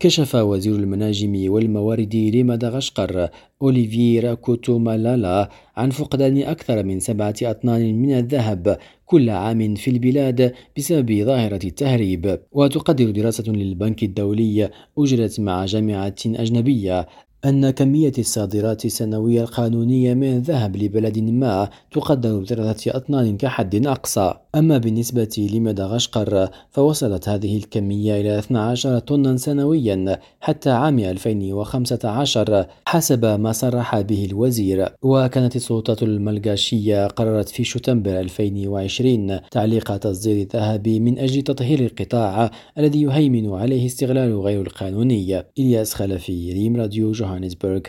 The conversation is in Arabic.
كشف وزير المناجم والموارد لمدغشقر أوليفيرا كوتومالالا عن فقدان أكثر من سبعة أطنان من الذهب كل عام في البلاد بسبب ظاهرة التهريب. وتقدر دراسة للبنك الدولي أجرت مع جامعة أجنبية أن كمية الصادرات السنوية القانونية من الذهب لبلد ما تقدر بثلاثة أطنان كحد أقصى. أما بالنسبة لمدغشقر فوصلت هذه الكمية إلى 12 طنا سنويا حتى عام 2015 حسب ما صرح به الوزير. وكانت السلطات الملغاشية قررت في شتنبر 2020 تعليق تصدير الذهب من أجل تطهير القطاع الذي يهيمن عليه استغلال غير القانوني. إلياس خلفي ريم راديو Johannesburg.